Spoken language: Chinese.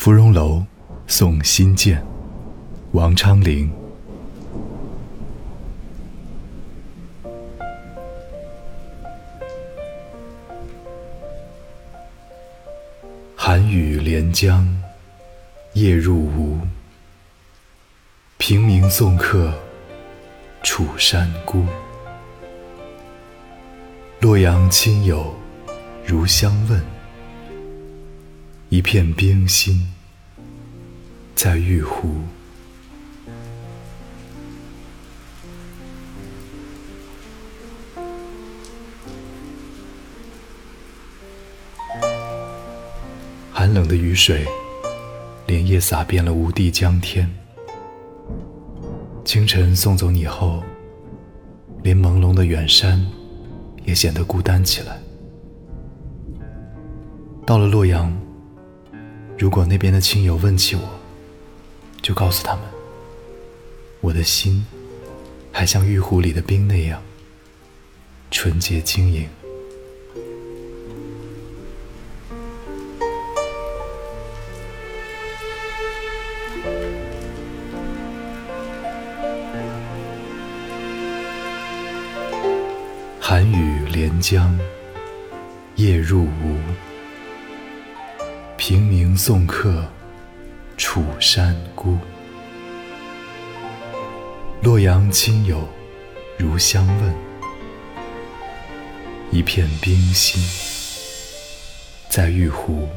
芙蓉楼送辛渐，王昌龄。寒雨连江夜入吴，平明送客楚山孤。洛阳亲友如相问，一片冰心在玉壶。寒冷的雨水连夜洒遍了无地江天。清晨送走你后，连朦胧的远山。也显得孤单起来。到了洛阳，如果那边的亲友问起我，就告诉他们，我的心还像玉壶里的冰那样纯洁晶莹。寒雨连江夜入吴，送客楚山孤。洛阳亲友如相问，一片冰心在玉壶。